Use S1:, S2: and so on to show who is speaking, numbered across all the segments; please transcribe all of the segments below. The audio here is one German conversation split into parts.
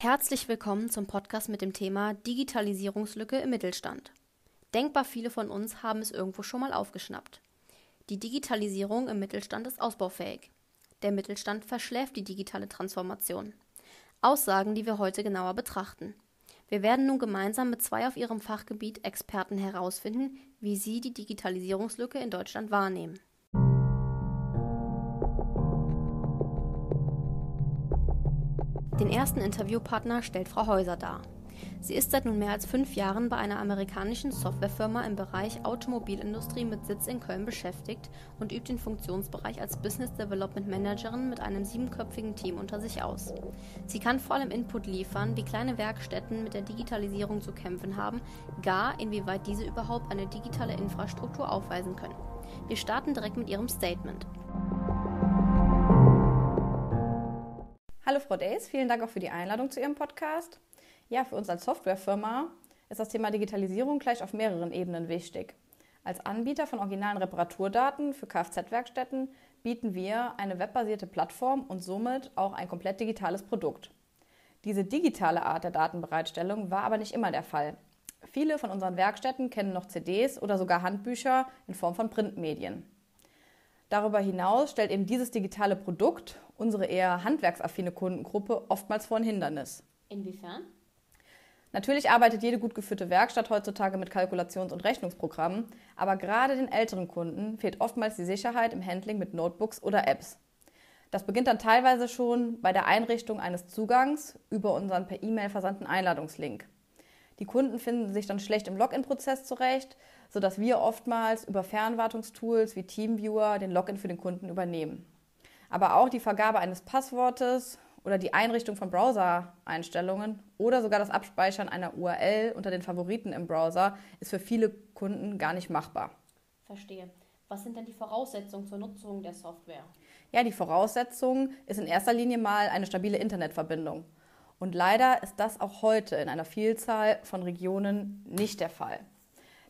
S1: Herzlich willkommen zum Podcast mit dem Thema Digitalisierungslücke im Mittelstand. Denkbar viele von uns haben es irgendwo schon mal aufgeschnappt. Die Digitalisierung im Mittelstand ist ausbaufähig. Der Mittelstand verschläft die digitale Transformation. Aussagen, die wir heute genauer betrachten. Wir werden nun gemeinsam mit zwei auf ihrem Fachgebiet Experten herausfinden, wie sie die Digitalisierungslücke in Deutschland wahrnehmen. Den ersten Interviewpartner stellt Frau Häuser dar. Sie ist seit nun mehr als fünf Jahren bei einer amerikanischen Softwarefirma im Bereich Automobilindustrie mit Sitz in Köln beschäftigt und übt den Funktionsbereich als Business Development Managerin mit einem siebenköpfigen Team unter sich aus. Sie kann vor allem Input liefern, wie kleine Werkstätten mit der Digitalisierung zu kämpfen haben, gar inwieweit diese überhaupt eine digitale Infrastruktur aufweisen können. Wir starten direkt mit ihrem Statement.
S2: Hallo Frau Days, vielen Dank auch für die Einladung zu Ihrem Podcast. Ja, für uns als Softwarefirma ist das Thema Digitalisierung gleich auf mehreren Ebenen wichtig. Als Anbieter von originalen Reparaturdaten für Kfz-Werkstätten bieten wir eine webbasierte Plattform und somit auch ein komplett digitales Produkt. Diese digitale Art der Datenbereitstellung war aber nicht immer der Fall. Viele von unseren Werkstätten kennen noch CDs oder sogar Handbücher in Form von Printmedien. Darüber hinaus stellt eben dieses digitale Produkt unsere eher handwerksaffine Kundengruppe oftmals vor ein Hindernis.
S1: Inwiefern?
S2: Natürlich arbeitet jede gut geführte Werkstatt heutzutage mit Kalkulations- und Rechnungsprogrammen, aber gerade den älteren Kunden fehlt oftmals die Sicherheit im Handling mit Notebooks oder Apps. Das beginnt dann teilweise schon bei der Einrichtung eines Zugangs über unseren per E-Mail versandten Einladungslink. Die Kunden finden sich dann schlecht im Login-Prozess zurecht, sodass wir oftmals über Fernwartungstools wie Teamviewer den Login für den Kunden übernehmen. Aber auch die Vergabe eines Passwortes oder die Einrichtung von Browser-Einstellungen oder sogar das Abspeichern einer URL unter den Favoriten im Browser ist für viele Kunden gar nicht machbar.
S1: Verstehe. Was sind denn die Voraussetzungen zur Nutzung der Software?
S2: Ja, die Voraussetzung ist in erster Linie mal eine stabile Internetverbindung. Und leider ist das auch heute in einer Vielzahl von Regionen nicht der Fall.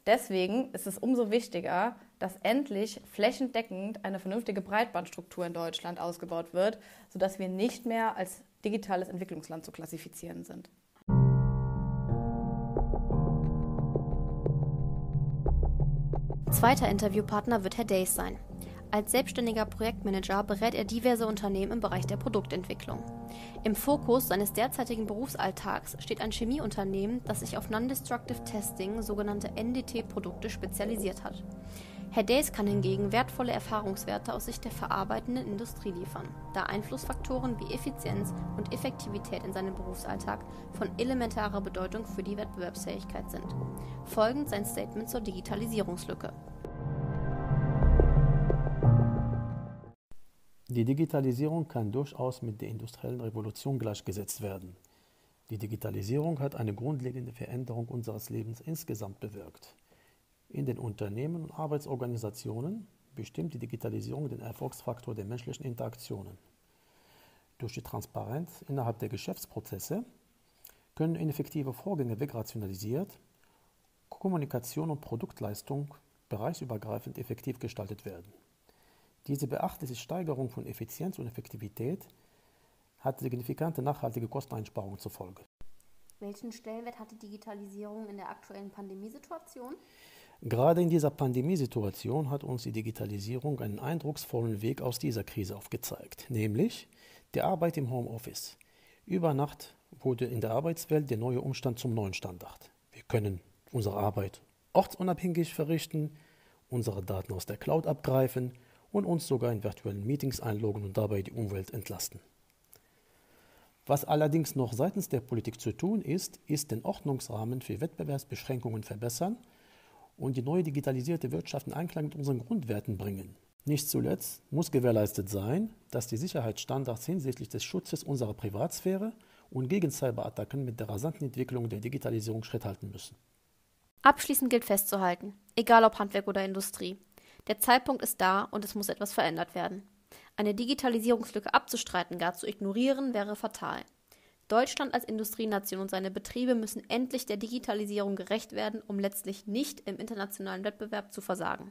S2: Deswegen ist es umso wichtiger, dass endlich flächendeckend eine vernünftige Breitbandstruktur in Deutschland ausgebaut wird, sodass wir nicht mehr als digitales Entwicklungsland zu klassifizieren sind.
S1: Zweiter Interviewpartner wird Herr Days sein. Als selbstständiger Projektmanager berät er diverse Unternehmen im Bereich der Produktentwicklung. Im Fokus seines derzeitigen Berufsalltags steht ein Chemieunternehmen, das sich auf Non-Destructive Testing, sogenannte NDT-Produkte, spezialisiert hat. Herr Days kann hingegen wertvolle Erfahrungswerte aus Sicht der verarbeitenden Industrie liefern, da Einflussfaktoren wie Effizienz und Effektivität in seinem Berufsalltag von elementarer Bedeutung für die Wettbewerbsfähigkeit sind. Folgend sein Statement zur Digitalisierungslücke.
S3: Die Digitalisierung kann durchaus mit der industriellen Revolution gleichgesetzt werden. Die Digitalisierung hat eine grundlegende Veränderung unseres Lebens insgesamt bewirkt. In den Unternehmen und Arbeitsorganisationen bestimmt die Digitalisierung den Erfolgsfaktor der menschlichen Interaktionen. Durch die Transparenz innerhalb der Geschäftsprozesse können ineffektive Vorgänge wegrationalisiert, Kommunikation und Produktleistung bereichsübergreifend effektiv gestaltet werden. Diese beachtliche Steigerung von Effizienz und Effektivität hat signifikante nachhaltige Kosteneinsparungen zur Folge.
S1: Welchen Stellenwert hat die Digitalisierung in der aktuellen Pandemiesituation?
S3: Gerade in dieser Pandemiesituation hat uns die Digitalisierung einen eindrucksvollen Weg aus dieser Krise aufgezeigt, nämlich die Arbeit im Homeoffice. Über Nacht wurde in der Arbeitswelt der neue Umstand zum neuen Standard. Wir können unsere Arbeit ortsunabhängig verrichten, unsere Daten aus der Cloud abgreifen und uns sogar in virtuellen Meetings einloggen und dabei die Umwelt entlasten. Was allerdings noch seitens der Politik zu tun ist, ist den Ordnungsrahmen für Wettbewerbsbeschränkungen verbessern und die neue digitalisierte Wirtschaft in Einklang mit unseren Grundwerten bringen. Nicht zuletzt muss gewährleistet sein, dass die Sicherheitsstandards hinsichtlich des Schutzes unserer Privatsphäre und gegen Cyberattacken mit der rasanten Entwicklung der Digitalisierung Schritt halten müssen.
S1: Abschließend gilt festzuhalten, egal ob Handwerk oder Industrie, der Zeitpunkt ist da und es muss etwas verändert werden. Eine Digitalisierungslücke abzustreiten, gar zu ignorieren, wäre fatal. Deutschland als Industrienation und seine Betriebe müssen endlich der Digitalisierung gerecht werden, um letztlich nicht im internationalen Wettbewerb zu versagen.